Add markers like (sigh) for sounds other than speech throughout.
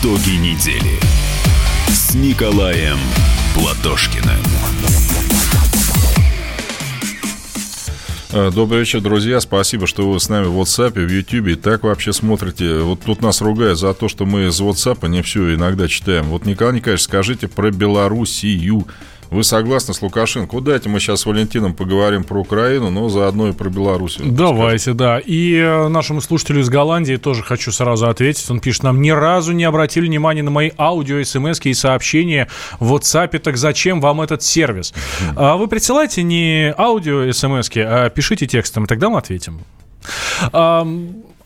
Итоги недели с Николаем Платошкиным. Э, добрый вечер, друзья. Спасибо, что вы с нами в WhatsApp, в YouTube. И так вообще смотрите. Вот тут нас ругают за то, что мы из WhatsApp не все иногда читаем. Вот, Николай Николаевич, скажите про Белоруссию. Вы согласны с Лукашенко? Вот дайте мы сейчас с Валентином поговорим про Украину, но заодно и про Беларусь. Давайте, скажите. да. И э, нашему слушателю из Голландии тоже хочу сразу ответить. Он пишет, нам ни разу не обратили внимания на мои аудио, смс и сообщения в WhatsApp. Так зачем вам этот сервис? А вы присылайте не аудио, смс, а пишите текстом, и тогда мы ответим.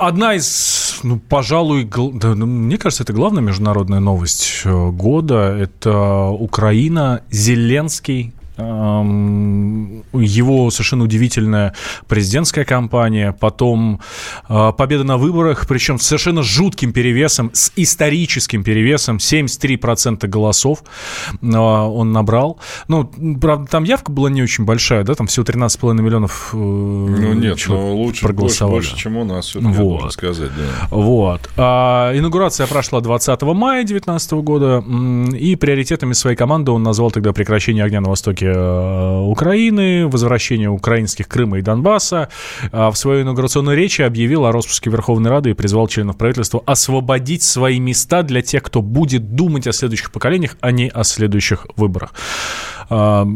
Одна из, ну, пожалуй, да, ну, мне кажется, это главная международная новость э, года. Это Украина, Зеленский его совершенно удивительная президентская кампания, потом а, победа на выборах, причем с совершенно жутким перевесом, с историческим перевесом, 73% голосов а, он набрал. Ну, правда, там явка была не очень большая, да, там всего 13,5 миллионов э, Ну, нет, но лучше, проголосовали. Больше, больше, чем у нас, все-таки, вот. сказать, да. Вот. А, инаугурация прошла 20 мая 2019 года, и приоритетами своей команды он назвал тогда прекращение огня на востоке Э, Украины, возвращение украинских Крыма и Донбасса. А в своей инаугурационной речи объявил о распуске Верховной Рады и призвал членов правительства освободить свои места для тех, кто будет думать о следующих поколениях, а не о следующих выборах. А,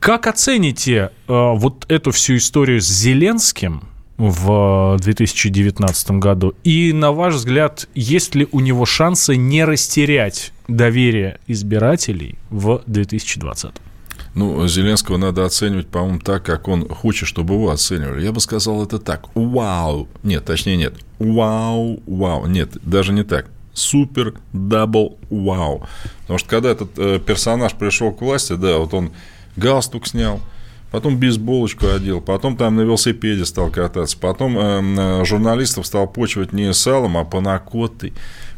как оцените э, вот эту всю историю с Зеленским – в 2019 году? И, на ваш взгляд, есть ли у него шансы не растерять доверие избирателей в 2020? Ну, Зеленского надо оценивать, по-моему, так, как он хочет, чтобы его оценивали. Я бы сказал это так. Вау. Нет, точнее, нет. Вау, вау. Нет, даже не так. Супер, double, wow. Потому что когда этот э, персонаж пришел к власти, да, вот он галстук снял, потом бейсболочку одел, потом там на велосипеде стал кататься, потом э, журналистов стал почивать не салом, а панакотой.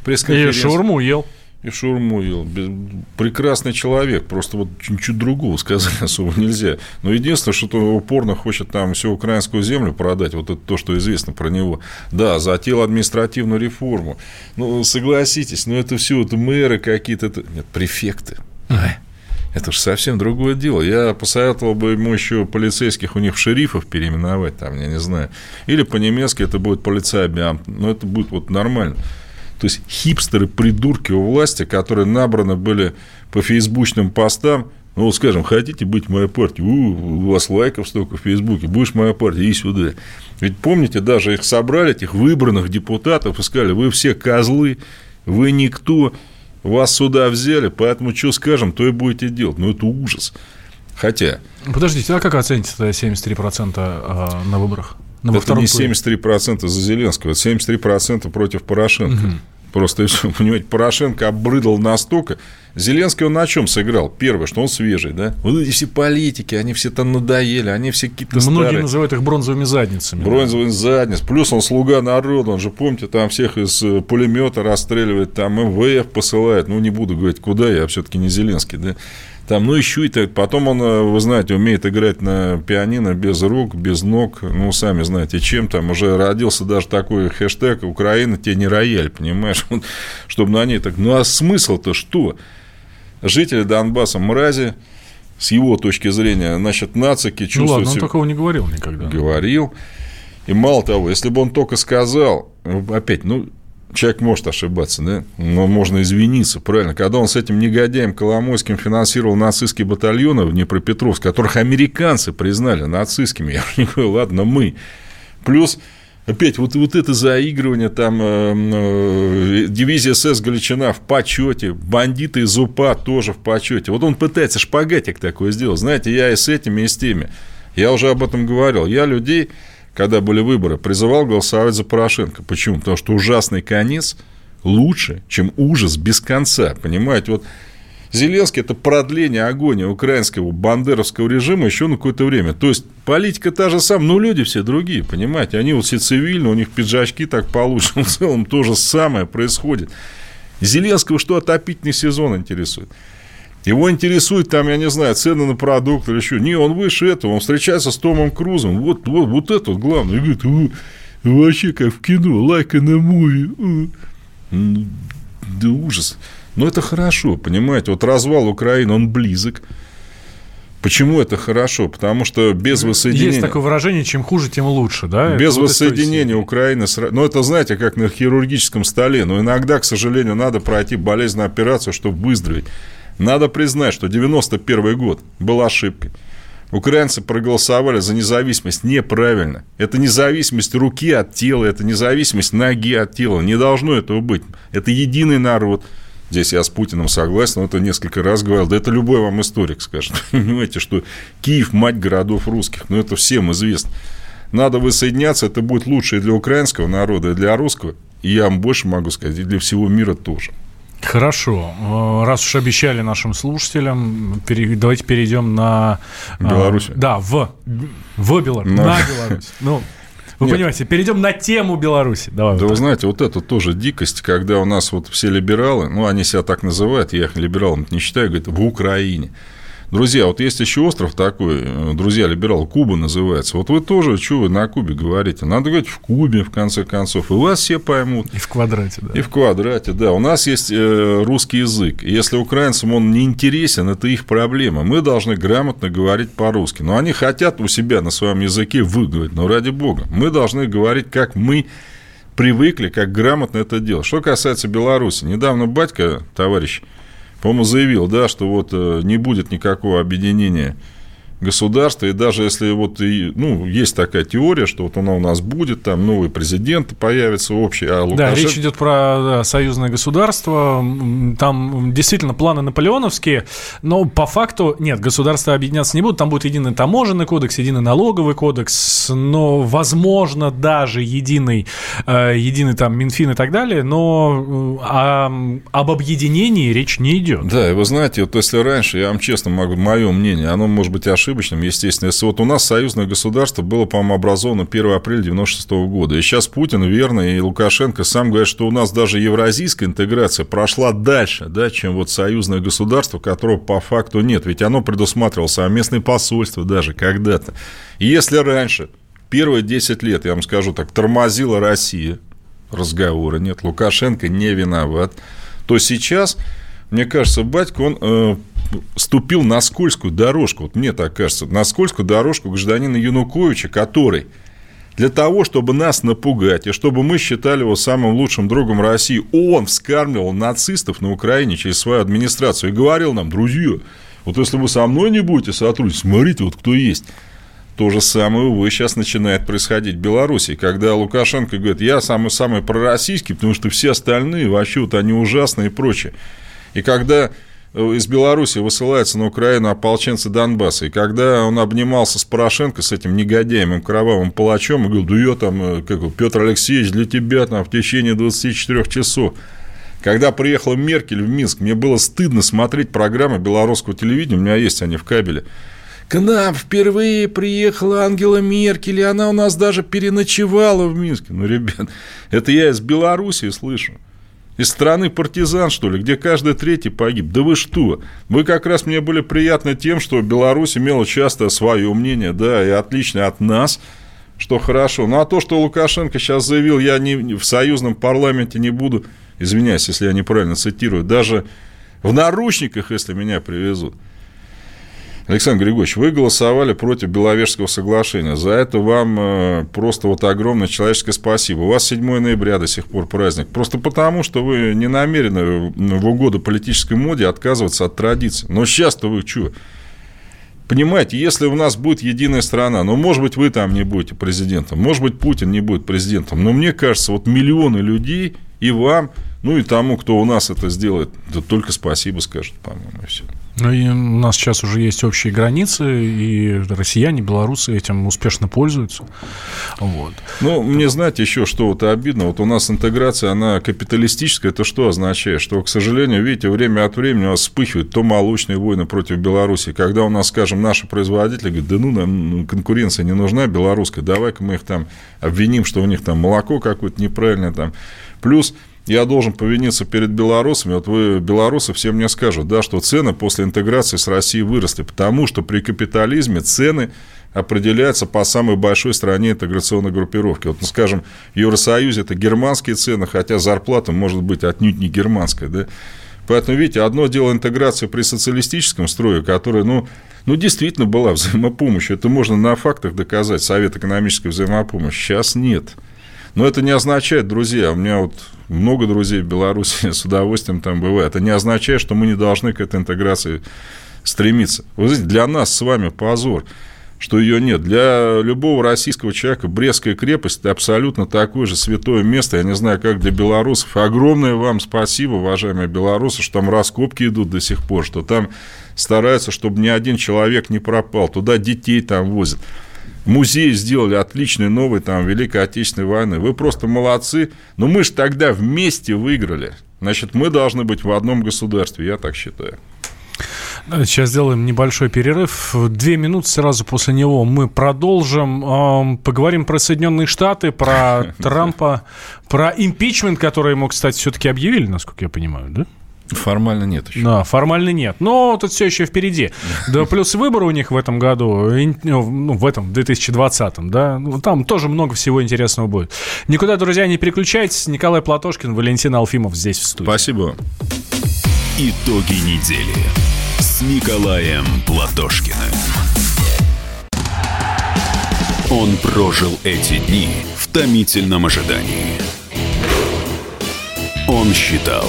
И шаурму ел и шурму ел. Прекрасный человек, просто вот ничего другого сказать (laughs) особо нельзя. Но единственное, что он упорно хочет там всю украинскую землю продать, вот это то, что известно про него. Да, затеял административную реформу. Ну, согласитесь, но это все, это мэры какие-то, это... нет, префекты. Это же совсем другое дело. Я посоветовал бы ему еще полицейских у них шерифов переименовать, там, я не знаю. Или по-немецки это будет полицейбиам. Но это будет вот нормально. То есть хипстеры-придурки у власти, которые набраны были по фейсбучным постам, ну, вот скажем, хотите быть моей партией, у, у вас лайков столько в Фейсбуке, будешь моя партия, и сюда. Ведь помните, даже их собрали, этих выбранных депутатов, и сказали, вы все козлы, вы никто, вас сюда взяли, поэтому что скажем, то и будете делать. Ну, это ужас. Хотя... Подождите, а как оцените 73% а, на выборах? На это не 73% за Зеленского, это 73% против Порошенко. Угу. Просто, (laughs) понимаете, Порошенко обрыдал настолько. Зеленский он на чем сыграл? Первое, что он свежий, да? Вот эти все политики, они все там надоели, они все какие-то Многие старые. называют их бронзовыми задницами. Бронзовыми да. задницами. Плюс он слуга народа, он же, помните, там всех из э, пулемета расстреливает, там МВФ посылает. Ну, не буду говорить, куда, я все-таки не Зеленский, да? Там, ну, еще и так. Потом он, э, вы знаете, умеет играть на пианино без рук, без ног. Ну, сами знаете, чем там. Уже родился даже такой хэштег «Украина тебе не рояль», понимаешь? Чтобы на ней так... Ну, а смысл-то что? Жители Донбасса мрази, с его точки зрения, значит, нацики чувствуют... Ну, ладно, он себя... такого не говорил никогда. Говорил. И мало того, если бы он только сказал, опять, ну, человек может ошибаться, да, но можно извиниться, правильно. Когда он с этим негодяем Коломойским финансировал нацистские батальоны в Днепропетровск, которых американцы признали нацистскими, (laughs) я не говорю, ладно, мы. Плюс Опять вот, вот это заигрывание, там э, э, дивизия СС Галичина в почете, бандиты из УПА тоже в почете. Вот он пытается шпагатик такой сделать. Знаете, я и с этими, и с теми. Я уже об этом говорил. Я людей когда были выборы, призывал голосовать за Порошенко. Почему? Потому что ужасный конец лучше, чем ужас без конца. Понимаете, вот Зеленский – это продление агонии украинского бандеровского режима еще на какое-то время. То есть, политика та же самая, но люди все другие, понимаете? Они вот все цивильные, у них пиджачки так получше. (laughs) В целом то же самое происходит. Зеленского что отопительный сезон интересует? Его интересует там, я не знаю, цены на продукты или еще. Не, он выше этого, он встречается с Томом Крузом. Вот, вот, вот это вот главное. И говорит, вообще как в кино, in a movie. да ужас. Но это хорошо, понимаете, вот развал Украины, он близок. Почему это хорошо? Потому что без воссоединения... Есть такое выражение, чем хуже, тем лучше, да? Без это воссоединения вот Украины... Ну, это, знаете, как на хирургическом столе. Но иногда, к сожалению, надо пройти болезненную операцию, чтобы выздороветь. Надо признать, что 91 год был ошибкой. Украинцы проголосовали за независимость неправильно. Это независимость руки от тела, это независимость ноги от тела. Не должно этого быть. Это единый народ. Здесь я с Путиным согласен, но это несколько раз говорил. Да это любой вам историк скажет. (laughs) Понимаете, что Киев – мать городов русских. Ну, это всем известно. Надо воссоединяться, это будет лучше и для украинского народа, и для русского. И я вам больше могу сказать, и для всего мира тоже. Хорошо. Э, раз уж обещали нашим слушателям, давайте перейдем на... Э, Беларусь. Да, в, в Беларусь. На, на Беларусь. Ну, вы Нет. понимаете, перейдем на тему Беларуси. Давай, да вот вы знаете, вот это тоже дикость, когда у нас вот все либералы, ну, они себя так называют, я их либералом не считаю, говорят, в Украине. Друзья, вот есть еще остров такой, э, друзья, либерал, Куба называется. Вот вы тоже, что вы на Кубе говорите? Надо говорить в Кубе, в конце концов. И вас все поймут. И в квадрате, да. И в квадрате, да. У нас есть э, русский язык. Если украинцам он не интересен, это их проблема. Мы должны грамотно говорить по-русски. Но они хотят у себя на своем языке выговорить. Но ради бога, мы должны говорить, как мы привыкли, как грамотно это делать. Что касается Беларуси. Недавно батька, товарищ по-моему, заявил, да, что вот э, не будет никакого объединения государства, и даже если вот, и, ну, есть такая теория, что вот она у нас будет, там новый президент появится общий, а Лукашенко... Да, речь идет про да, союзное государство, там действительно планы наполеоновские, но по факту нет, государства объединяться не будут, там будет единый таможенный кодекс, единый налоговый кодекс, но, возможно, даже единый, э, единый там Минфин и так далее, но э, о, об объединении речь не идет. Да, и вы знаете, вот если раньше, я вам честно могу, мое мнение, оно может быть ошибочным, ошибочным, естественно. Если вот у нас союзное государство было, по-моему, образовано 1 апреля 96 года, и сейчас Путин, верно, и Лукашенко сам говорят, что у нас даже евразийская интеграция прошла дальше, да, чем вот союзное государство, которого по факту нет. Ведь оно предусматривало совместное посольство даже когда-то. И если раньше, первые 10 лет, я вам скажу так, тормозила Россия, разговора нет, Лукашенко не виноват, то сейчас мне кажется, батька, он э, ступил на скользкую дорожку, вот мне так кажется, на скользкую дорожку гражданина Януковича, который для того, чтобы нас напугать, и чтобы мы считали его самым лучшим другом России, он вскармливал нацистов на Украине через свою администрацию и говорил нам, друзья, вот если вы со мной не будете сотрудничать, смотрите, вот кто есть. То же самое, увы, сейчас начинает происходить в Беларуси, когда Лукашенко говорит, я самый-самый пророссийский, потому что все остальные вообще вот они ужасные и прочее. И когда из Беларуси высылается на Украину ополченцы Донбасса. И когда он обнимался с Порошенко, с этим негодяем, кровавым палачом, и говорил, да я там, э, как Петр Алексеевич, для тебя там в течение 24 часов. Когда приехала Меркель в Минск, мне было стыдно смотреть программы белорусского телевидения, у меня есть они в кабеле. К нам впервые приехала Ангела Меркель, и она у нас даже переночевала в Минске. Ну, ребят, это я из Белоруссии слышу. Из страны партизан, что ли, где каждый третий погиб? Да вы что? Вы как раз мне были приятны тем, что Беларусь имела часто свое мнение, да, и отличное от нас, что хорошо. Ну, а то, что Лукашенко сейчас заявил, я не, в союзном парламенте не буду, извиняюсь, если я неправильно цитирую, даже в наручниках, если меня привезут – Александр Григорьевич, вы голосовали против Беловежского соглашения. За это вам э, просто вот огромное человеческое спасибо. У вас 7 ноября до сих пор праздник. Просто потому, что вы не намерены в угоду политической моде отказываться от традиций. Но сейчас-то вы что? Понимаете, если у нас будет единая страна, ну, может быть, вы там не будете президентом, может быть, Путин не будет президентом, но мне кажется, вот миллионы людей и вам, ну, и тому, кто у нас это сделает, да только спасибо скажет, по-моему, и все. Ну, и у нас сейчас уже есть общие границы, и россияне, белорусы этим успешно пользуются. Вот. Ну, мне, знаете, еще что вот обидно. Вот у нас интеграция, она капиталистическая. Это что означает? Что, к сожалению, видите, время от времени у нас вспыхивают то молочные войны против Беларуси. Когда у нас, скажем, наши производители говорят, да ну, нам ну, конкуренция не нужна белорусская, давай-ка мы их там обвиним, что у них там молоко какое-то неправильное там. Плюс я должен повиниться перед белорусами. Вот вы, белорусы, все мне скажут, да, что цены после интеграции с Россией выросли, потому что при капитализме цены определяется по самой большой стране интеграционной группировки. Вот, ну, скажем, в Евросоюзе это германские цены, хотя зарплата может быть отнюдь не германская, да. Поэтому, видите, одно дело интеграция при социалистическом строе, которая, ну, ну, действительно была взаимопомощью. Это можно на фактах доказать, Совет экономической взаимопомощи. Сейчас нет. Но это не означает, друзья, у меня вот много друзей в Беларуси (laughs) с удовольствием там бывает. Это не означает, что мы не должны к этой интеграции стремиться. Вы знаете, для нас с вами позор – что ее нет. Для любого российского человека Брестская крепость – это абсолютно такое же святое место. Я не знаю, как для белорусов. Огромное вам спасибо, уважаемые белорусы, что там раскопки идут до сих пор, что там стараются, чтобы ни один человек не пропал. Туда детей там возят. Музей сделали отличный, новый, там, Великой Отечественной войны. Вы просто молодцы. Но мы же тогда вместе выиграли. Значит, мы должны быть в одном государстве, я так считаю. Сейчас сделаем небольшой перерыв. Две минуты сразу после него мы продолжим. Поговорим про Соединенные Штаты, про (laughs) Трампа, про импичмент, который ему, кстати, все-таки объявили, насколько я понимаю, да? Формально нет еще. Да, формально нет. Но тут все еще впереди. Да, плюс выборы у них в этом году, ну, ну в этом, 2020, да, ну, там тоже много всего интересного будет. Никуда, друзья, не переключайтесь. Николай Платошкин, Валентин Алфимов здесь в студии. Спасибо. Итоги недели с Николаем Платошкиным. Он прожил эти дни в томительном ожидании. Он считал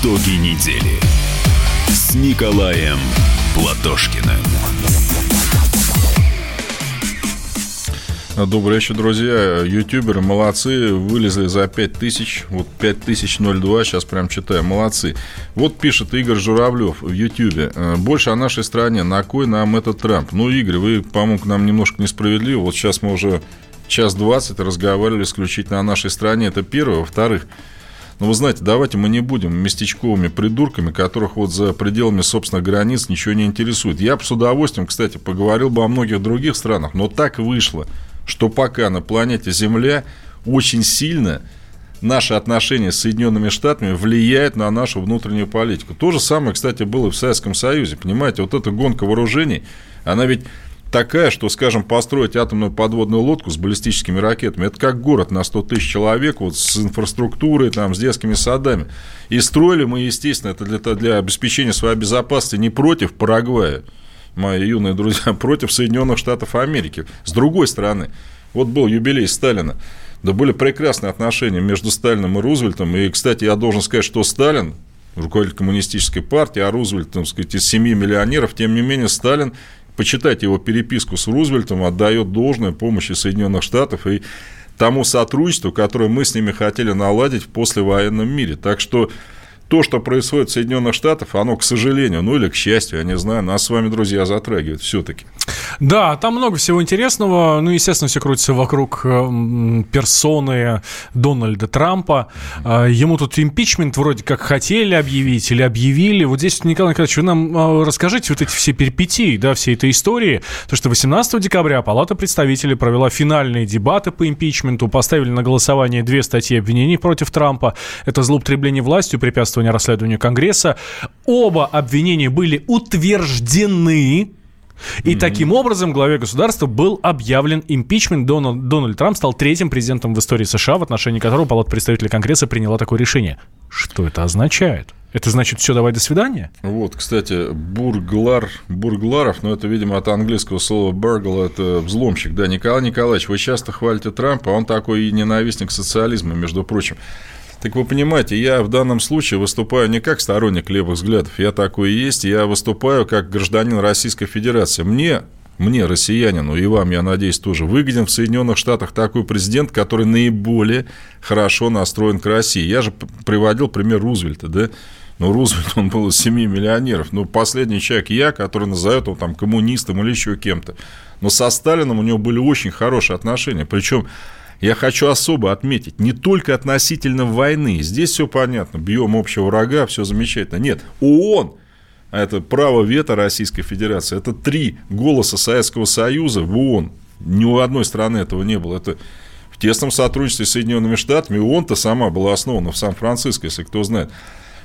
Итоги недели с Николаем Платошкиным. Добрый вечер, друзья. Ютуберы молодцы, вылезли за 5000, вот 5002, сейчас прям читаю, молодцы. Вот пишет Игорь Журавлев в Ютубе. «Э, больше о нашей стране, на кой нам этот Трамп? Ну, Игорь, вы, по-моему, к нам немножко несправедливы. Вот сейчас мы уже час двадцать разговаривали исключительно о нашей стране, это первое. Во-вторых, но ну, вы знаете, давайте мы не будем местечковыми придурками, которых вот за пределами собственных границ ничего не интересует. Я бы с удовольствием, кстати, поговорил бы о многих других странах, но так вышло, что пока на планете Земля очень сильно наши отношения с Соединенными Штатами влияют на нашу внутреннюю политику. То же самое, кстати, было и в Советском Союзе. Понимаете, вот эта гонка вооружений, она ведь такая, что, скажем, построить атомную подводную лодку с баллистическими ракетами, это как город на 100 тысяч человек, вот с инфраструктурой, там, с детскими садами. И строили мы, естественно, это для, для обеспечения своей безопасности не против Парагвая, мои юные друзья, (laughs) против Соединенных Штатов Америки. С другой стороны, вот был юбилей Сталина, да были прекрасные отношения между Сталином и Рузвельтом. И, кстати, я должен сказать, что Сталин, руководитель коммунистической партии, а Рузвельт, так сказать, из семьи миллионеров, тем не менее, Сталин почитайте его переписку с Рузвельтом, отдает должное помощи Соединенных Штатов и тому сотрудничеству, которое мы с ними хотели наладить в послевоенном мире. Так что то, что происходит в Соединенных Штатах, оно, к сожалению, ну или к счастью, я не знаю, нас с вами, друзья, затрагивает все-таки. Да, там много всего интересного. Ну, естественно, все крутится вокруг э, персоны Дональда Трампа. А, ему тут импичмент вроде как хотели объявить или объявили. Вот здесь, Николай Николаевич, вы нам а, расскажите вот эти все перипетии, да, всей этой истории. То, что 18 декабря Палата представителей провела финальные дебаты по импичменту, поставили на голосование две статьи обвинений против Трампа. Это злоупотребление властью, препятствование расследованию Конгресса. Оба обвинения были утверждены и mm-hmm. таким образом главе государства был объявлен импичмент. Дональд, Дональд Трамп стал третьим президентом в истории США, в отношении которого Палата представителей Конгресса приняла такое решение. Что это означает? Это значит, все, давай, до свидания? Вот, кстати, бурглар, бургларов, но ну, это, видимо, от английского слова burgle, это взломщик. Да, Николай Николаевич, вы часто хвалите Трампа, он такой и ненавистник социализма, между прочим. Так вы понимаете, я в данном случае выступаю не как сторонник левых взглядов, я такой и есть, я выступаю как гражданин Российской Федерации. Мне мне, россиянину, и вам, я надеюсь, тоже выгоден в Соединенных Штатах такой президент, который наиболее хорошо настроен к России. Я же приводил пример Рузвельта, да? Ну, Рузвельт, он был из семьи миллионеров. Ну, последний человек я, который назовет его там коммунистом или еще кем-то. Но со Сталином у него были очень хорошие отношения. Причем я хочу особо отметить, не только относительно войны. Здесь все понятно. Бьем общего врага, все замечательно. Нет, ООН это право вето Российской Федерации, это три голоса Советского Союза в ООН. Ни у одной страны этого не было. Это в тесном сотрудничестве с Соединенными Штатами. ООН-то сама была основана в Сан-Франциско, если кто знает.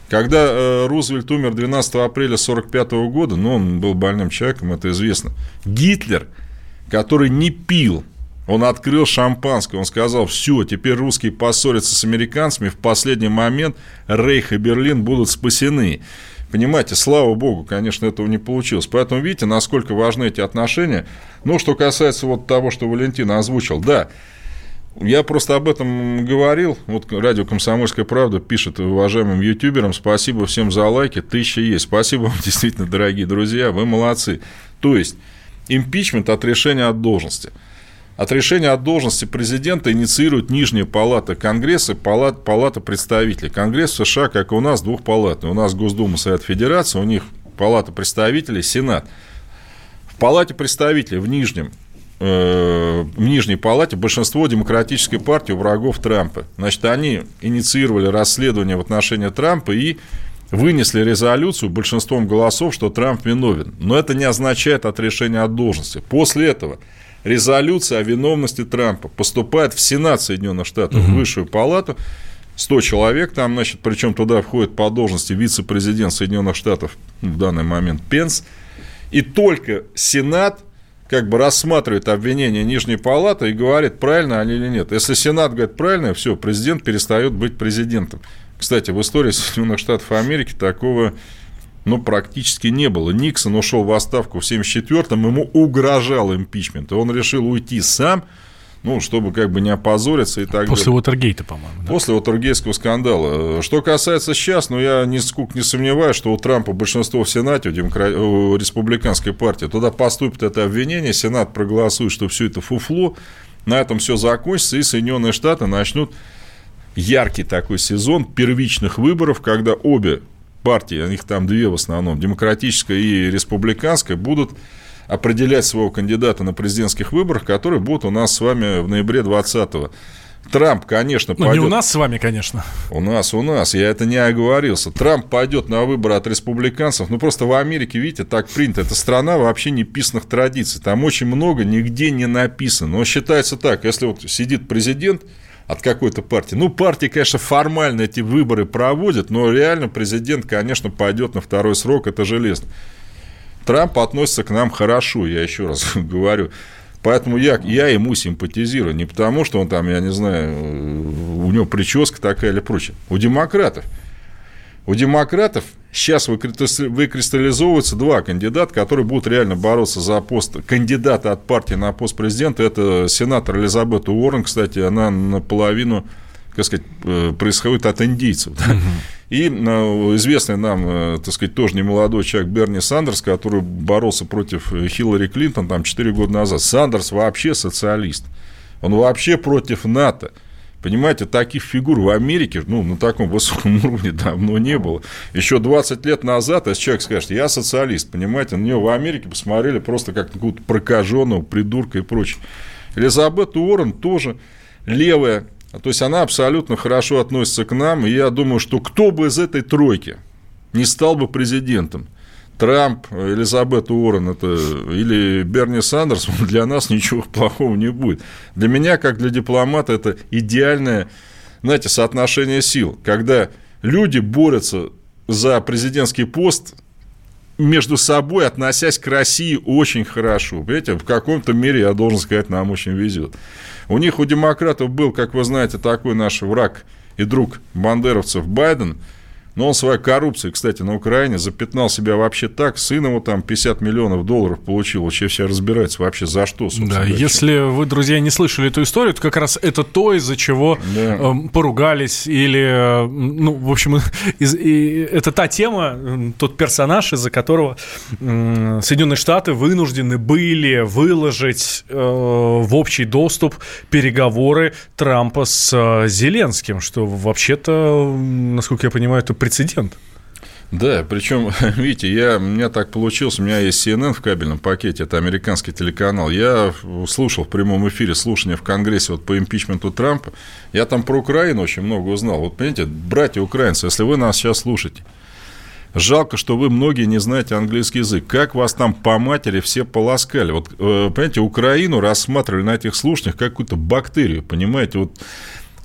Когда э, Рузвельт умер 12 апреля 1945 года, ну, он был больным человеком, это известно, Гитлер, который не пил, он открыл шампанское, он сказал, все, теперь русские поссорятся с американцами, в последний момент Рейх и Берлин будут спасены. Понимаете, слава богу, конечно, этого не получилось. Поэтому видите, насколько важны эти отношения. Ну, что касается вот того, что Валентин озвучил, да, я просто об этом говорил. Вот радио «Комсомольская правда» пишет уважаемым ютуберам. Спасибо всем за лайки. Тысяча есть. Спасибо вам, (laughs) действительно, дорогие друзья. Вы молодцы. То есть, импичмент от решения от должности – от решения от должности президента инициирует Нижняя палата Конгресса, палата, палата представителей. Конгресс в США, как и у нас, двухпалатный. У нас Госдума, Совет Федерации, у них палата представителей, Сенат. В палате представителей в Нижнем э, в Нижней Палате большинство демократической партии врагов Трампа. Значит, они инициировали расследование в отношении Трампа и вынесли резолюцию большинством голосов, что Трамп виновен. Но это не означает от решения от должности. После этого резолюция о виновности Трампа поступает в Сенат Соединенных Штатов, угу. в высшую палату, 100 человек там, значит, причем туда входит по должности вице-президент Соединенных Штатов в данный момент Пенс, и только Сенат как бы рассматривает обвинение Нижней Палаты и говорит, правильно они или нет. Если Сенат говорит правильно, все, президент перестает быть президентом. Кстати, в истории Соединенных Штатов Америки такого ну, практически не было. Никсон ушел в отставку в 1974-м, ему угрожал импичмент, и он решил уйти сам, ну, чтобы как бы не опозориться и так После далее. Уотергейта, по-моему. Да? После Уотергейского скандала. Что касается сейчас, ну, я нисколько не сомневаюсь, что у Трампа большинство в Сенате, у, демокра... у республиканской партии, туда поступит это обвинение, Сенат проголосует, что все это фуфло, на этом все закончится, и Соединенные Штаты начнут яркий такой сезон первичных выборов, когда обе партии, их там две в основном, демократическая и республиканская, будут определять своего кандидата на президентских выборах, которые будут у нас с вами в ноябре 20-го. Трамп, конечно, пойдет... Ну, не у нас с вами, конечно. У нас, у нас. Я это не оговорился. Трамп пойдет на выборы от республиканцев. Ну, просто в Америке, видите, так принято. Это страна вообще неписанных традиций. Там очень много нигде не написано. Но считается так, если вот сидит президент, от какой-то партии. Ну, партии, конечно, формально эти выборы проводят, но реально президент, конечно, пойдет на второй срок, это железно. Трамп относится к нам хорошо, я еще раз (laughs) говорю. Поэтому я, я ему симпатизирую. Не потому, что он там, я не знаю, у него прическа такая или прочее. У демократов. У демократов сейчас выкристаллизовываются два кандидата, которые будут реально бороться за пост кандидата от партии на пост президента. Это сенатор Элизабет Уоррен, кстати, она наполовину как сказать, э, происходит от индийцев. Да? И ну, известный нам, э, так сказать, тоже немолодой человек Берни Сандерс, который боролся против Хиллари Клинтон там 4 года назад. Сандерс вообще социалист. Он вообще против НАТО. Понимаете, таких фигур в Америке ну, на таком высоком (laughs) уровне давно не было. Еще 20 лет назад, если человек скажет, я социалист, понимаете, на него в Америке посмотрели просто как на какого-то прокаженного придурка и прочее. Элизабет Уоррен тоже левая, то есть она абсолютно хорошо относится к нам, и я думаю, что кто бы из этой тройки не стал бы президентом, Трамп, Элизабет Уоррен это, или Берни Сандерс, (laughs) для нас ничего плохого не будет. Для меня, как для дипломата, это идеальное, знаете, соотношение сил, когда люди борются за президентский пост между собой, относясь к России очень хорошо. Понимаете, в каком-то мере, я должен сказать, нам очень везет. У них, у демократов был, как вы знаете, такой наш враг и друг бандеровцев Байден – Но он своей коррупцией, кстати, на Украине запятнал себя вообще так. Сын его там 50 миллионов долларов получил. Вообще все разбирается вообще за что, Да, если вы, друзья, не слышали эту историю, то как раз это то, из-за чего да. э, поругались или, ну, в общем, (laughs) из, и, это та тема, тот персонаж, из-за которого э, Соединенные Штаты вынуждены были выложить э, в общий доступ переговоры Трампа с э, Зеленским, что вообще-то, насколько я понимаю, это прецедент. Да, причем, (laughs) видите, я, у меня так получилось, у меня есть CNN в кабельном пакете, это американский телеканал. Я слушал в прямом эфире слушания в Конгрессе вот по импичменту Трампа. Я там про Украину очень много узнал. Вот, понимаете, братья украинцы, если вы нас сейчас слушаете, Жалко, что вы многие не знаете английский язык. Как вас там по матери все полоскали? Вот, э, понимаете, Украину рассматривали на этих слушаниях как какую-то бактерию, понимаете? Вот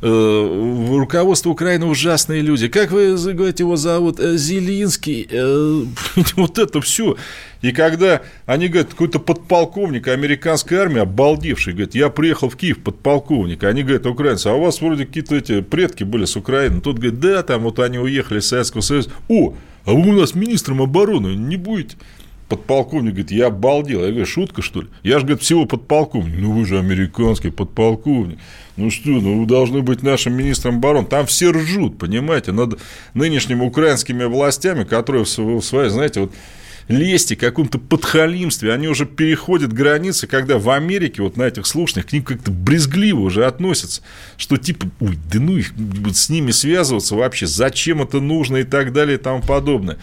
руководство Украины ужасные люди. Как вы говорите, его зовут? Э, Зелинский. Э, (laughs) вот это все. И когда они говорят, какой-то подполковник американской армии, обалдевший, говорит, я приехал в Киев, подполковник. Они говорят, украинцы, а у вас вроде какие-то эти предки были с Украины. Тут говорит, да, там вот они уехали из Советского Союза. О, а вы у нас министром обороны не будете? Подполковник говорит, я обалдел. Я говорю, шутка, что ли? Я же, говорит, всего подполковник. Ну, вы же американский подполковник. Ну что, ну вы должны быть нашим министром обороны. Там все ржут, понимаете, над нынешними украинскими властями, которые в своей, знаете, вот лести, каком-то подхалимстве, они уже переходят границы, когда в Америке вот на этих слушаниях к ним как-то брезгливо уже относятся, что типа, ой, да ну их с ними связываться вообще, зачем это нужно и так далее и тому подобное.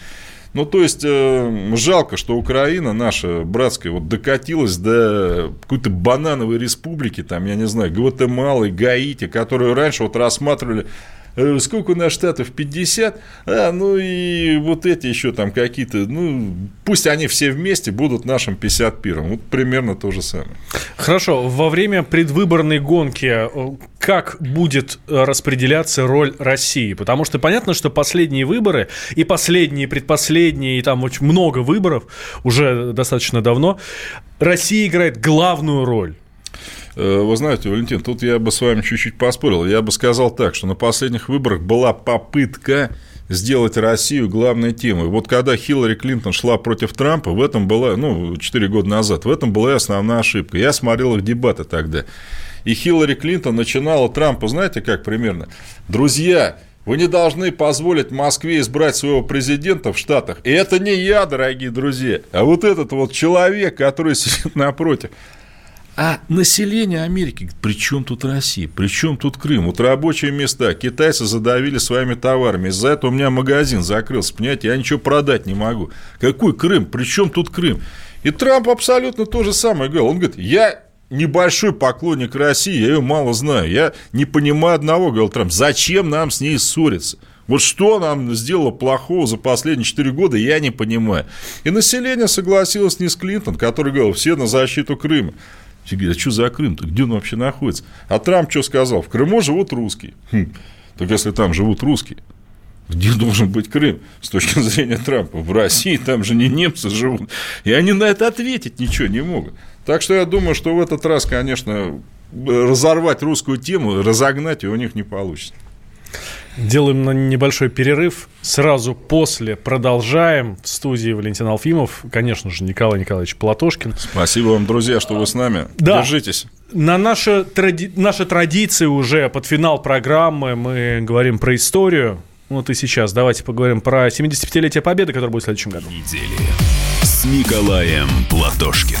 Ну, то есть, э, жалко, что Украина наша братская вот докатилась до какой-то банановой республики, там, я не знаю, Гватемалы, Гаити, которую раньше вот рассматривали сколько у нас штатов? 50? А, ну и вот эти еще там какие-то, ну, пусть они все вместе будут нашим 51-м. Вот примерно то же самое. Хорошо. Во время предвыборной гонки э, как будет э, распределяться роль России? Потому что понятно, что последние выборы и последние, предпоследние, и там очень много выборов уже достаточно давно, Россия играет главную роль. Э, вы знаете, Валентин, тут я бы с вами чуть-чуть поспорил. Я бы сказал так, что на последних выборах была попытка сделать Россию главной темой. Вот когда Хиллари Клинтон шла против Трампа, в этом была, ну, 4 года назад, в этом была основная ошибка. Я смотрел их дебаты тогда. И Хиллари Клинтон начинала Трампа, знаете, как примерно? Друзья, вы не должны позволить Москве избрать своего президента в Штатах. И это не я, дорогие друзья, а вот этот вот человек, который сидит (laughs) напротив. А население Америки, при чем тут Россия, при чем тут Крым? Вот рабочие места, китайцы задавили своими товарами, из-за этого у меня магазин закрылся, понимаете, я ничего продать не могу. Какой Крым, при чем тут Крым? И Трамп абсолютно то же самое говорил. Он говорит, я небольшой поклонник России, я ее мало знаю, я не понимаю одного, говорил Трамп, зачем нам с ней ссориться? Вот что нам сделало плохого за последние 4 года, я не понимаю. И население согласилось не с Клинтон, который говорил, все на защиту Крыма. Все а что за Крым-то? Где он вообще находится? А Трамп что сказал? В Крыму живут русские. Хм. Так если там живут русские, где должен быть Крым с точки зрения Трампа? В России там же не немцы живут. И они на это ответить ничего не могут. Так что я думаю, что в этот раз, конечно, разорвать русскую тему, разогнать ее у них не получится. Делаем небольшой перерыв. Сразу после продолжаем. В студии Валентин Алфимов. Конечно же, Николай Николаевич Платошкин. Спасибо вам, друзья, что вы с нами. Да. Держитесь. На наши, тради... наши традиции уже под финал программы мы говорим про историю. Вот и сейчас давайте поговорим про 75-летие Победы, которое будет в следующем году. Недели с Николаем Платошкиным.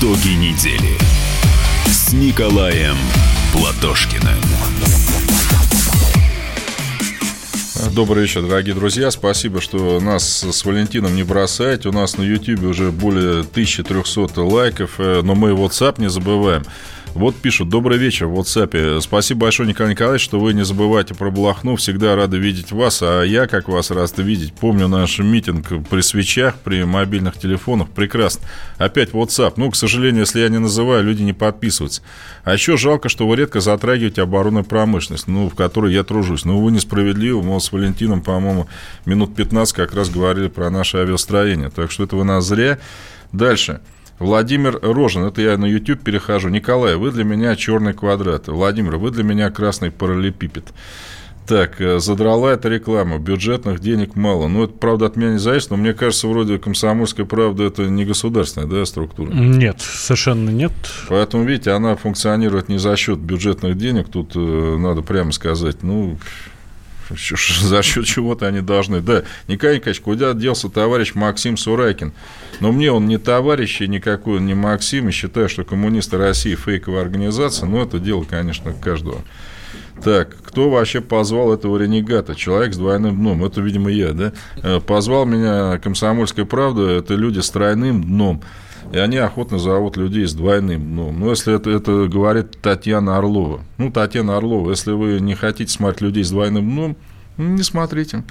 Итоги недели с Николаем Платошкиным. Добрый вечер, дорогие друзья. Спасибо, что нас с Валентином не бросаете. У нас на YouTube уже более 1300 лайков, э, но мы WhatsApp не забываем. Вот пишут, добрый вечер в WhatsApp. Спасибо большое, Николай Николаевич, что вы не забывайте про Блохну. Всегда рады видеть вас, а я, как вас, рад видеть. Помню наш митинг при свечах, при мобильных телефонах. Прекрасно. Опять WhatsApp. Ну, к сожалению, если я не называю, люди не подписываются. А еще жалко, что вы редко затрагиваете оборонную промышленность, ну, в которой я тружусь. Ну, вы несправедливы. Мы с Валентином, по-моему, минут 15 как раз говорили про наше авиастроение. Так что это вы нас зря. Дальше. Владимир Рожин, это я на YouTube перехожу. Николай, вы для меня черный квадрат. Владимир, вы для меня красный параллелепипед. Так, э, задрала эта реклама, бюджетных денег мало. Ну, это, правда, от меня не зависит, но мне кажется, вроде комсомольская правда это не государственная да, структура. Нет, совершенно нет. Поэтому, видите, она функционирует не за счет бюджетных денег, тут э, надо прямо сказать, ну, за счет чего-то они должны. Да, Николай Николаевич, куда делся товарищ Максим Сурайкин? Но мне он не товарищ, и никакой он не Максим, и считаю, что коммунисты России фейковая организация, но это дело, конечно, каждого. Так, кто вообще позвал этого ренегата? Человек с двойным дном. Это, видимо, я, да? Э, позвал меня комсомольская правда. Это люди с тройным дном. И они охотно зовут людей с двойным дном. Ну, если это, это говорит Татьяна Орлова. Ну, Татьяна Орлова, если вы не хотите смотреть людей с двойным дном, не смотрите.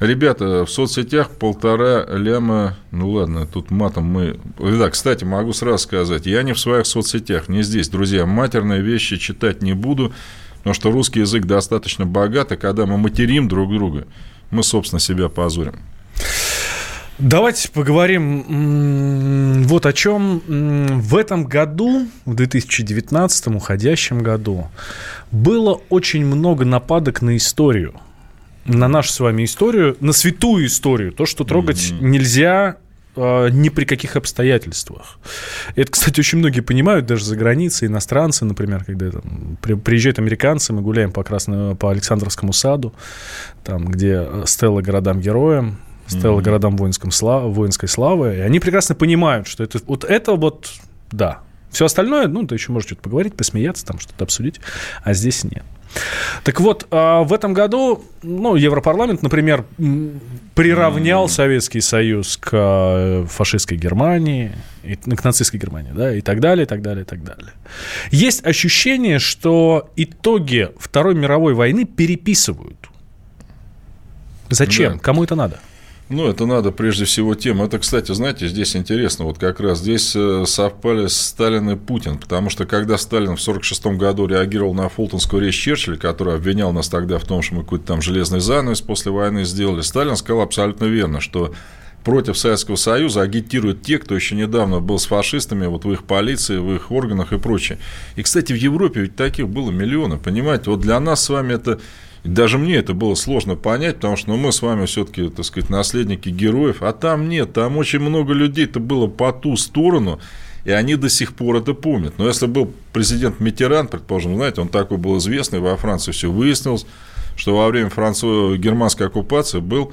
Ребята, в соцсетях полтора ляма... Ну, ладно, тут матом мы... Да, кстати, могу сразу сказать, я не в своих соцсетях, не здесь. Друзья, матерные вещи читать не буду, потому что русский язык достаточно богат, и когда мы материм друг друга, мы, собственно, себя позорим. Давайте поговорим вот о чем. В этом году, в 2019 уходящем году, было очень много нападок на историю. На нашу с вами историю, на святую историю. То, что трогать mm-hmm. нельзя э, ни при каких обстоятельствах. Это, кстати, очень многие понимают, даже за границей, иностранцы, например, когда там, приезжают американцы, мы гуляем по, Красно, по Александровскому саду, там, где стелла городам-героям, Стелла mm-hmm. городам воинском слав, воинской славы. И они прекрасно понимают, что это вот это вот, да. Все остальное, ну, ты еще можешь что-то поговорить, посмеяться, там что-то обсудить, а здесь нет. Так вот, а, в этом году, ну, Европарламент, например, приравнял Советский Союз к э, фашистской Германии, к нацистской Германии, да, и так далее, и так далее, и так далее. Есть ощущение, что итоги Второй мировой войны переписывают. Зачем? Да. Кому это надо? Ну, это надо прежде всего тем. Это, кстати, знаете, здесь интересно, вот как раз здесь э, совпали Сталин и Путин, потому что когда Сталин в 1946 году реагировал на фултонскую речь Черчилля, который обвинял нас тогда в том, что мы какой-то там железный занавес после войны сделали, Сталин сказал абсолютно верно, что против Советского Союза агитируют те, кто еще недавно был с фашистами вот в их полиции, в их органах и прочее. И, кстати, в Европе ведь таких было миллионы, понимаете? Вот для нас с вами это и даже мне это было сложно понять, потому что ну, мы с вами все-таки, так сказать, наследники героев, а там нет, там очень много людей это было по ту сторону, и они до сих пор это помнят. Но если был президент Митеран, предположим, знаете, он такой был известный, во Франции все выяснилось, что во время французо-германской оккупации был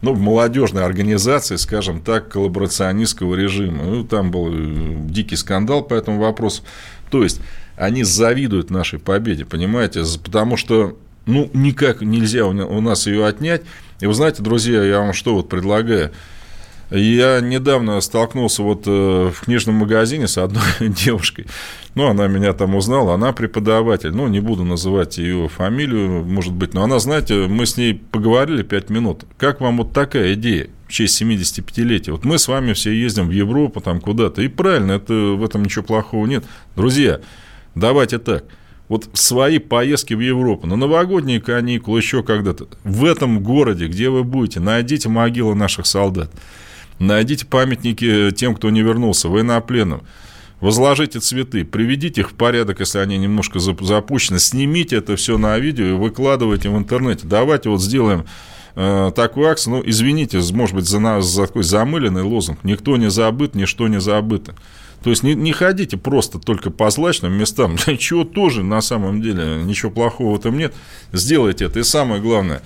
ну, в молодежной организации, скажем так, коллаборационистского режима. Ну, там был э, дикий скандал по этому вопросу. То есть, они завидуют нашей победе, понимаете? Потому что ну, никак нельзя у нас ее отнять. И вы знаете, друзья, я вам что вот предлагаю. Я недавно столкнулся вот э, в книжном магазине с одной (laughs) девушкой. Ну, она меня там узнала, она преподаватель. Ну, не буду называть ее фамилию, может быть. Но она, знаете, мы с ней поговорили 5 минут. Как вам вот такая идея? в честь 75-летия. Вот мы с вами все ездим в Европу, там куда-то. И правильно, это, в этом ничего плохого нет. Друзья, давайте так – вот свои поездки в Европу, на новогодние каникулы, еще когда-то, в этом городе, где вы будете, найдите могилы наших солдат, найдите памятники тем, кто не вернулся, военнопленным, возложите цветы, приведите их в порядок, если они немножко запущены, снимите это все на видео и выкладывайте в интернете. Давайте вот сделаем э, такую акцию, ну, извините, может быть, за, за такой замыленный лозунг, никто не забыт, ничто не забыто. То есть не, не ходите просто только по злачным местам, (laughs) чего тоже на самом деле ничего плохого в этом нет. Сделайте это. И самое главное,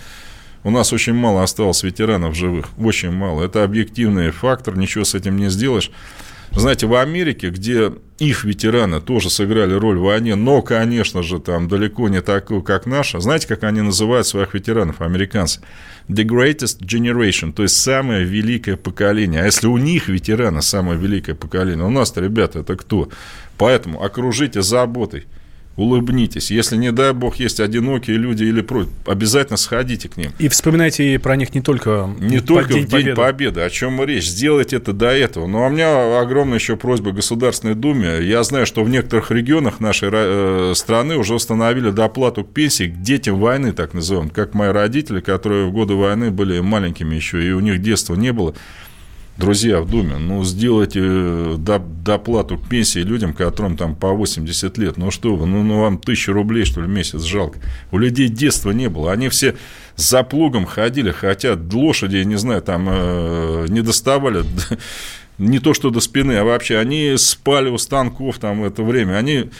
у нас очень мало осталось ветеранов живых, очень мало. Это объективный фактор, ничего с этим не сделаешь. Знаете, в Америке, где их ветераны тоже сыграли роль в войне, но, конечно же, там далеко не такую, как наша. Знаете, как они называют своих ветеранов, американцы? The greatest generation, то есть самое великое поколение. А если у них ветераны самое великое поколение, у нас-то, ребята, это кто? Поэтому окружите заботой улыбнитесь. Если, не дай бог, есть одинокие люди или прочь, обязательно сходите к ним. И вспоминайте про них не только, не только День в День Победы. Победы. О чем речь? Сделайте это до этого. Но у меня огромная еще просьба Государственной Думе. Я знаю, что в некоторых регионах нашей э, страны уже установили доплату к пенсии к детям войны, так называемым, как мои родители, которые в годы войны были маленькими еще, и у них детства не было друзья в Думе, ну, сделайте э, доплату к пенсии людям, которым там по 80 лет. Ну, что вы, ну, ну вам тысячу рублей, что ли, в месяц жалко. У людей детства не было. Они все за плугом ходили, хотя лошади, не знаю, там э, не доставали (laughs) не то что до спины, а вообще они спали у станков там в это время. Они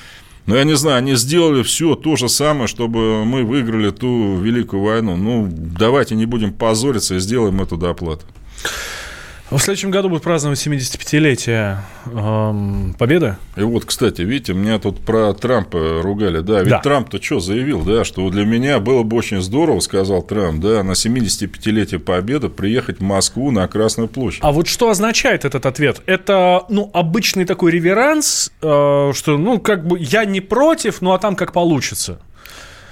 ну, я не знаю, они сделали все то же самое, чтобы мы выиграли ту Великую войну. Ну, давайте не будем позориться и сделаем эту доплату. В следующем году будет праздновать 75-летие эм, Победы. И вот, кстати, видите, меня тут про Трампа ругали. Да, ведь да. Трамп-то что заявил, да, что для меня было бы очень здорово, сказал Трамп, да, на 75-летие Победы приехать в Москву на Красную площадь. А вот что означает этот ответ? Это, ну, обычный такой реверанс, э, что, ну, как бы я не против, ну, а там как получится.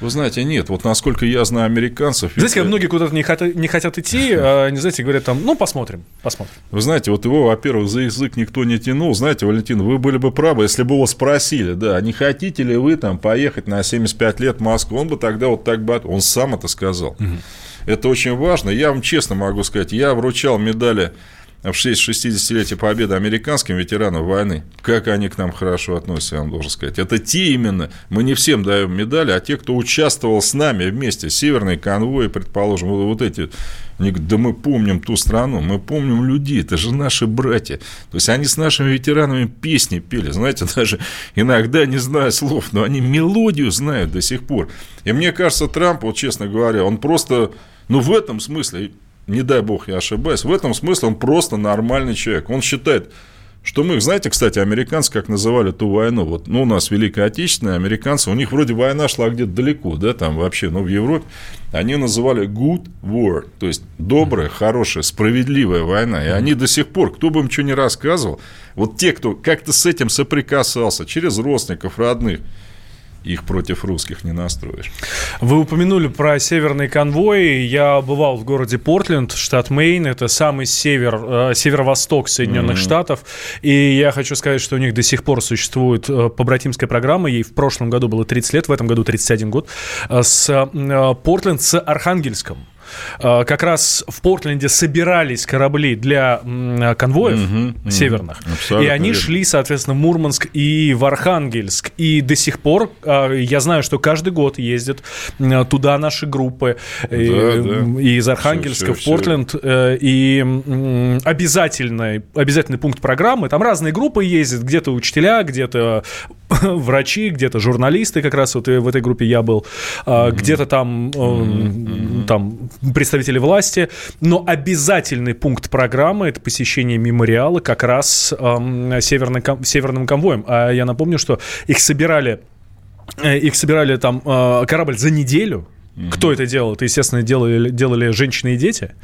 Вы знаете, нет. Вот насколько я знаю американцев... Знаете, как многие куда-то не, хотят, не хотят идти, (laughs) а, не знаете, говорят там, ну, посмотрим, посмотрим. Вы знаете, вот его, во-первых, за язык никто не тянул. Знаете, Валентин, вы были бы правы, если бы его спросили, да, не хотите ли вы там поехать на 75 лет в Москву, он бы тогда вот так бы... Он сам это сказал. Угу. Это очень важно. Я вам честно могу сказать, я вручал медали в честь 60-летия победы американским ветеранам войны. Как они к нам хорошо относятся, я вам должен сказать. Это те именно, мы не всем даем медали, а те, кто участвовал с нами вместе, северный конвой, предположим, вот, вот эти, да мы помним ту страну, мы помним людей, это же наши братья. То есть, они с нашими ветеранами песни пели, знаете, (laughs) даже иногда не зная слов, но они мелодию знают до сих пор. И мне кажется, Трамп, вот честно говоря, он просто, ну, в этом смысле, не дай бог я ошибаюсь, в этом смысле он просто нормальный человек. Он считает, что мы, знаете, кстати, американцы как называли ту войну, вот, ну, у нас Великая Отечественная, американцы, у них вроде война шла где-то далеко, да, там вообще, ну, в Европе, они называли good war, то есть добрая, хорошая, справедливая война, и они до сих пор, кто бы им что ни рассказывал, вот те, кто как-то с этим соприкасался, через родственников, родных, их против русских не настроишь. Вы упомянули про северный конвой. Я бывал в городе Портленд, штат Мейн. Это самый север, э, северо-восток Соединенных mm-hmm. Штатов. И я хочу сказать, что у них до сих пор существует э, побратимская программа. Ей в прошлом году было 30 лет, в этом году 31 год. Э, с э, Портленд с Архангельском. Э, как раз в Портленде собирались корабли для конвоев угу, северных, угу, и они верно. шли, соответственно, в Мурманск и в Архангельск. И до сих пор э, я знаю, что каждый год ездят туда наши группы да, и, да. из Архангельска все, все, в Портленд. Все. И обязательный, обязательный пункт программы, там разные группы ездят, где-то учителя, где-то (laughs) врачи, где-то журналисты, как раз вот в этой группе я был, mm-hmm. где-то там, mm-hmm. там представители власти, но обязательный пункт программы это посещение мемориала как раз э, северный, северным конвоем. А я напомню, что их собирали, э, их собирали там э, корабль за неделю, кто это делал? Это, естественно, делали, делали женщины и дети.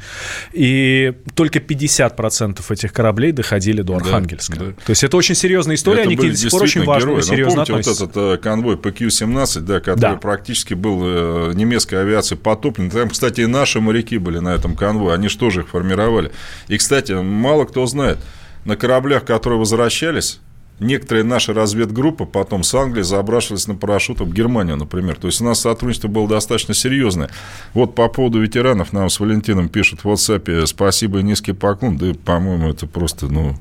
И только 50% этих кораблей доходили до Архангельска. Да, да. То есть это очень серьезная история, это они до сих пор очень важно и серьезно помните относятся. вот этот э, конвой PQ-17, да, который да. практически был э, немецкой авиацией потоплен. Там, кстати, и наши моряки были на этом конвое, они же тоже их формировали. И, кстати, мало кто знает, на кораблях, которые возвращались, некоторые наши разведгруппы потом с Англии забрашивались на парашютах в Германию, например. То есть у нас сотрудничество было достаточно серьезное. Вот по поводу ветеранов нам с Валентином пишут в WhatsApp спасибо и низкий поклон. Да, по-моему, это просто, ну,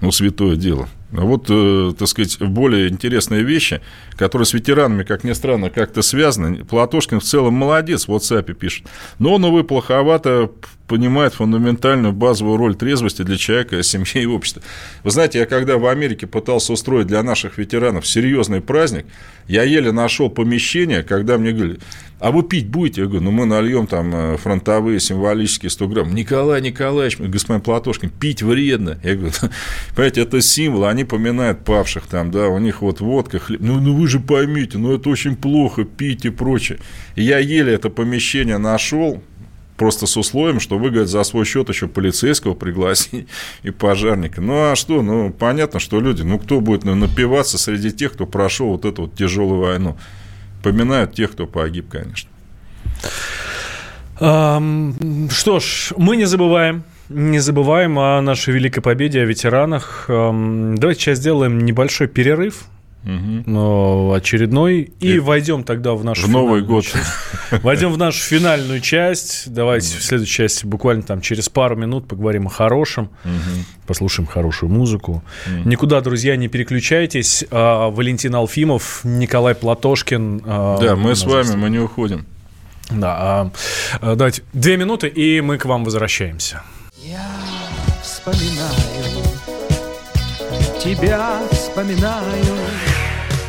ну, святое дело. Вот, э, так сказать, более интересные вещи, которые с ветеранами, как ни странно, как-то связаны. Платошкин в целом молодец, в WhatsApp пишет. Но он, увы, плоховато понимает фундаментальную базовую роль трезвости для человека, (laughs) семьи и общества. Вы знаете, я когда в Америке пытался устроить для наших ветеранов серьезный праздник, я еле нашел помещение, когда мне говорили, а вы пить будете? Я говорю, ну мы нальем там э, фронтовые символические 100 грамм. Николай Николаевич, господин Платошкин, пить вредно. Я говорю, понимаете, это символ, они поминают павших там, да, у них вот водка, хлеб. Ну, ну вы же поймите, ну это очень плохо, пить и прочее. Я еле это помещение нашел, просто с условием, что вы, говорит, за свой счет еще полицейского пригласить (laughs) и пожарника. Ну, а что? Ну, понятно, что люди, ну, кто будет напиваться среди тех, кто прошел вот эту вот тяжелую войну? Поминают тех, кто погиб, конечно. Что ж, мы не забываем не забываем о нашей великой победе, о ветеранах. Давайте сейчас сделаем небольшой перерыв угу. очередной. И, и войдем тогда в нашу... В Новый год. Часть. Войдем в нашу финальную часть. Давайте в следующей части буквально там через пару минут поговорим о хорошем. Угу. Послушаем хорошую музыку. Угу. Никуда, друзья, не переключайтесь. А, Валентин Алфимов, Николай Платошкин. А, да, мы с вами, мы не уходим. Да, а, а, давайте две минуты, и мы к вам возвращаемся. Я вспоминаю, тебя вспоминаю.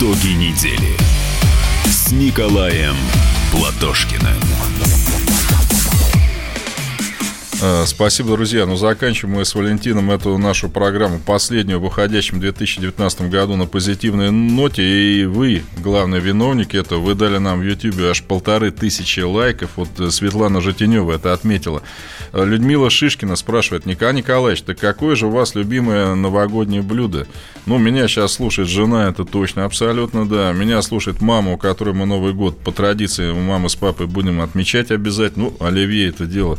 Итоги недели с Николаем Платошкиным. Э, спасибо, друзья. Ну, заканчиваем мы с Валентином эту нашу программу, последнюю в уходящем 2019 году на позитивной ноте. И вы, главный виновник этого, вы дали нам в YouTube аж полторы тысячи лайков. Вот э, Светлана Житинева это отметила. Э, Людмила Шишкина спрашивает, Николай Николаевич, так какое же у вас любимое новогоднее блюдо? Ну, меня сейчас слушает жена, это точно, абсолютно да. Меня слушает мама, у которой мы Новый год по традиции у мамы с папой будем отмечать обязательно. Ну, оливье это дело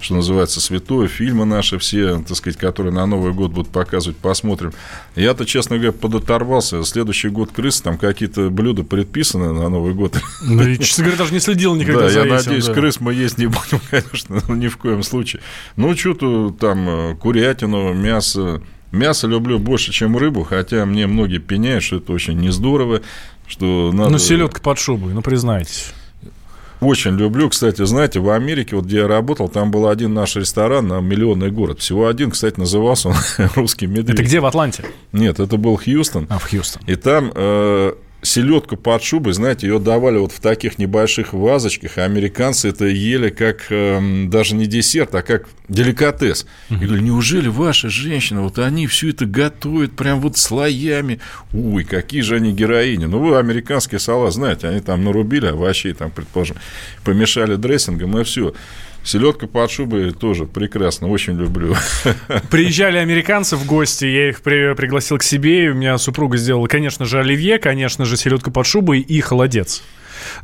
что называется, святое, фильмы наши все, так сказать, которые на Новый год будут показывать, посмотрим. Я-то, честно говоря, подоторвался. Следующий год крысы, там какие-то блюда предписаны на Новый год. Ну, и, честно говоря, даже не следил никогда да, за я надеюсь, да. крыс мы есть не будем, (laughs) конечно, ни в коем случае. Ну, что-то там э, курятину, мясо, Мясо люблю больше, чем рыбу, хотя мне многие пеняют, что это очень не здорово, что надо... Ну, селедка под шубой, ну, признайтесь. Очень люблю. Кстати, знаете, в Америке, вот где я работал, там был один наш ресторан на миллионный город. Всего один, кстати, назывался он (laughs) «Русский медведь». Это где, в Атланте? Нет, это был Хьюстон. А, в Хьюстон. И там э, селедку под шубой, знаете, ее давали вот в таких небольших вазочках, а американцы это ели как э, даже не десерт, а как деликатес. Я говорю, неужели ваши женщины, вот они все это готовят прям вот слоями? Ой, какие же они героини. Ну, вы американские салат знаете, они там нарубили овощей, там, предположим, помешали дрессингом, и все. Селедка под шубой тоже прекрасно, очень люблю. (laughs) Приезжали американцы в гости, я их при, пригласил к себе, и у меня супруга сделала, конечно же, оливье, конечно же, селедка под шубой и холодец.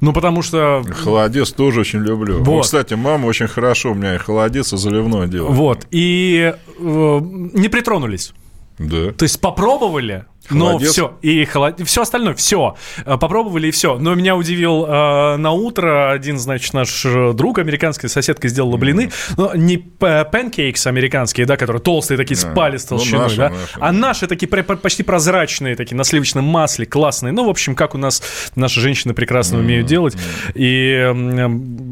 Ну, потому что... Холодец тоже очень люблю. Вот. Ну, кстати, мама очень хорошо у меня и холодец, и заливной делает. Вот. И э, не притронулись. Да. То есть попробовали, но все, и холод... все остальное, все. Э, попробовали и все. Но меня удивил э, на утро один, значит, наш друг, американская соседка сделала блины. Mm-hmm. Но не панкейкс американские, да, которые толстые такие, yeah. спали с толщиной, ну, наши, да. Наши, а наши такие почти прозрачные, такие на сливочном масле, классные. Ну, в общем, как у нас наши женщины прекрасно mm-hmm. умеют делать. И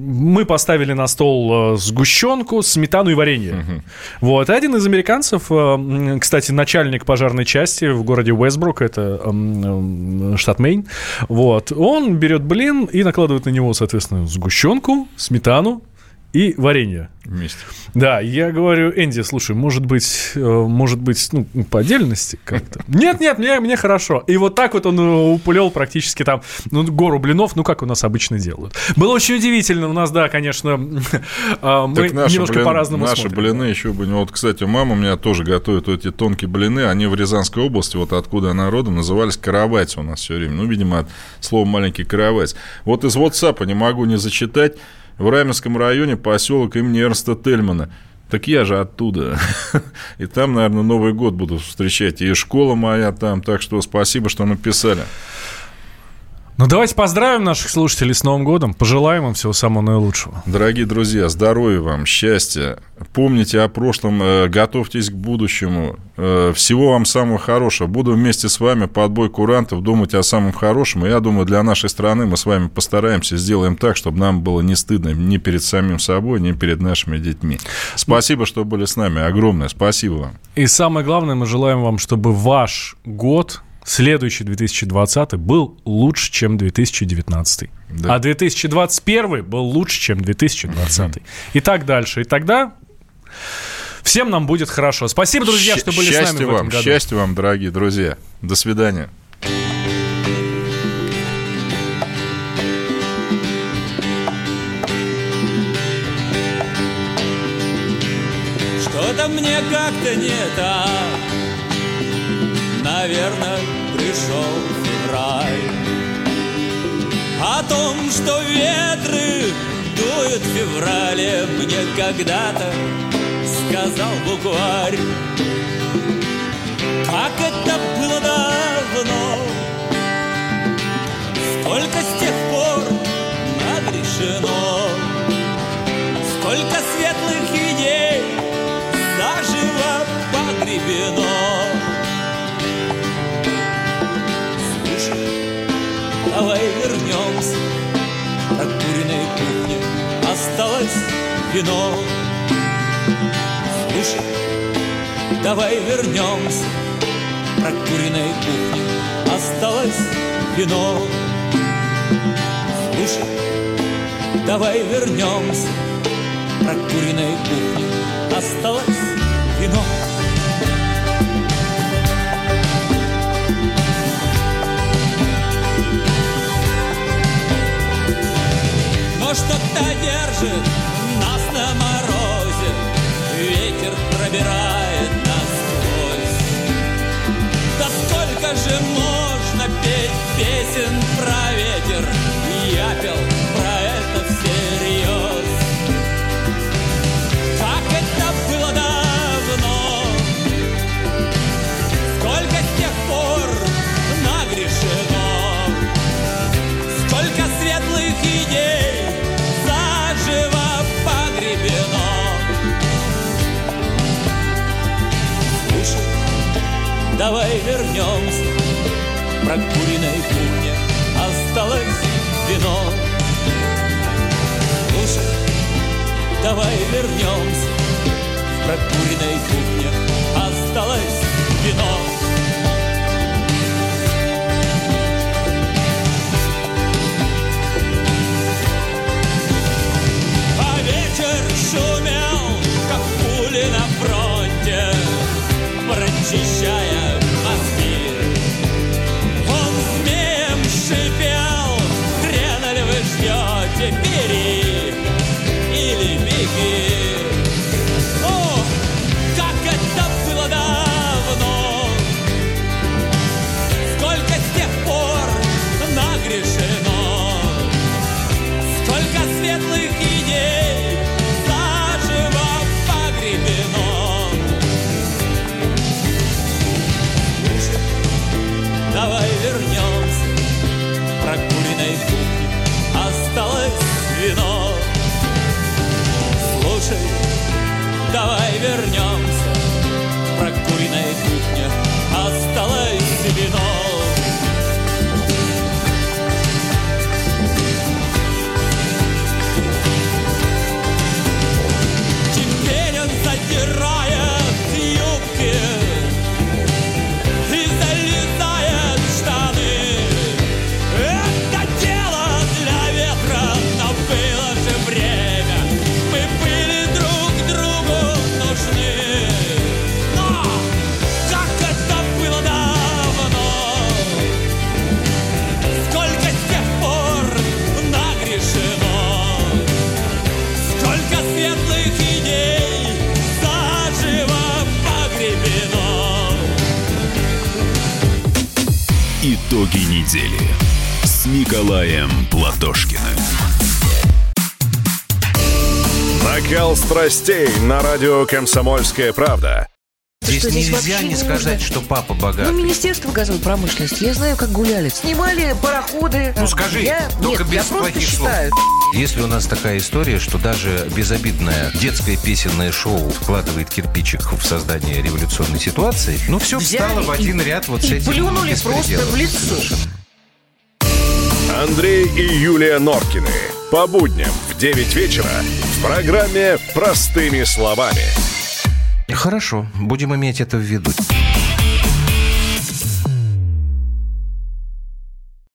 мы поставили на стол э, сгущенку, сметану и варенье. Вот. И один из американцев, э, кстати, начальник пожарной части в городе Уэсбрук, это м, штат Мейн, вот, он берет блин и накладывает на него, соответственно, сгущенку, сметану и варенье. Вместе. Да, я говорю, Энди, слушай, может быть, э, может быть, ну, по отдельности как-то. (laughs) Нет, нет, мне, мне хорошо. И вот так вот он э, уплел практически там, ну, гору блинов, ну, как у нас обычно делают. Было очень удивительно. У нас, да, конечно, э, (laughs) мы Так наши, немножко блин- по-разному наши смотрим. блины еще бы... Вот, кстати, мама у меня тоже готовит эти тонкие блины. Они в Рязанской области, вот откуда она родом, назывались каравать у нас все время. Ну, видимо, от слова маленький каравать. Вот из WhatsApp не могу не зачитать. В Раменском районе поселок имени Эрнста Тельмана. Так я же оттуда. (laughs) И там, наверное, Новый год буду встречать. И школа моя там. Так что спасибо, что написали. Ну, давайте поздравим наших слушателей с Новым годом, пожелаем им всего самого наилучшего. Дорогие друзья, здоровья вам, счастья. Помните о прошлом, э, готовьтесь к будущему. Э, Всего вам самого хорошего. Буду вместе с вами по отбой курантов думать о самом хорошем. И я думаю, для нашей страны мы с вами постараемся, сделаем так, чтобы нам было не стыдно ни перед самим собой, ни перед нашими детьми. Спасибо, что были с нами. Огромное спасибо вам. И самое главное, мы желаем вам, чтобы ваш год, следующий 2020, был лучше, чем 2019. Да. А 2021 был лучше, чем 2020. И так дальше. И тогда всем нам будет хорошо. Спасибо, друзья, что были с счастья нами в вам, этом году. счастья вам, дорогие друзья. До свидания. Что-то мне как-то не так Наверное, пришел февраль. О том, что ветры дуют в феврале Мне когда-то сказал букварь. Как это было давно Сколько с тех пор нагрешено Сколько светлых идей заживо погребено вино. Слушай, давай вернемся. Прокуренной кухне Осталось вино. Слушай, давай вернемся. Прокуренной кухне Осталось вино. Но что-то держит пробирает насквозь. Да сколько же можно петь песен про ветер Я пел давай вернемся к прокуренной кухне. Осталось вино. Слушай, давай вернемся к прокуренной кухне. Осталось вино. А ветер шумел, как пули на фронте, прочищая Страстей на радио «Комсомольская правда». Здесь Что здесь нельзя не сказать, нужно? что папа Ну, богатый. Министерство газовой промышленности, я знаю, как гуляли. Снимали пароходы. Ну скажи, Я- только Нет, без я просто плохих слов. считаю. (laughs) Если у нас такая история, что даже безобидное детское песенное шоу вкладывает кирпичик в создание революционной ситуации, ну все Взяли встало в один и- ряд вот с и этим плюнули просто в лицо. Совершенно. Андрей и Юлия Норкины. По будням в 9 вечера в программе «Простыми словами». Хорошо, будем иметь это в виду.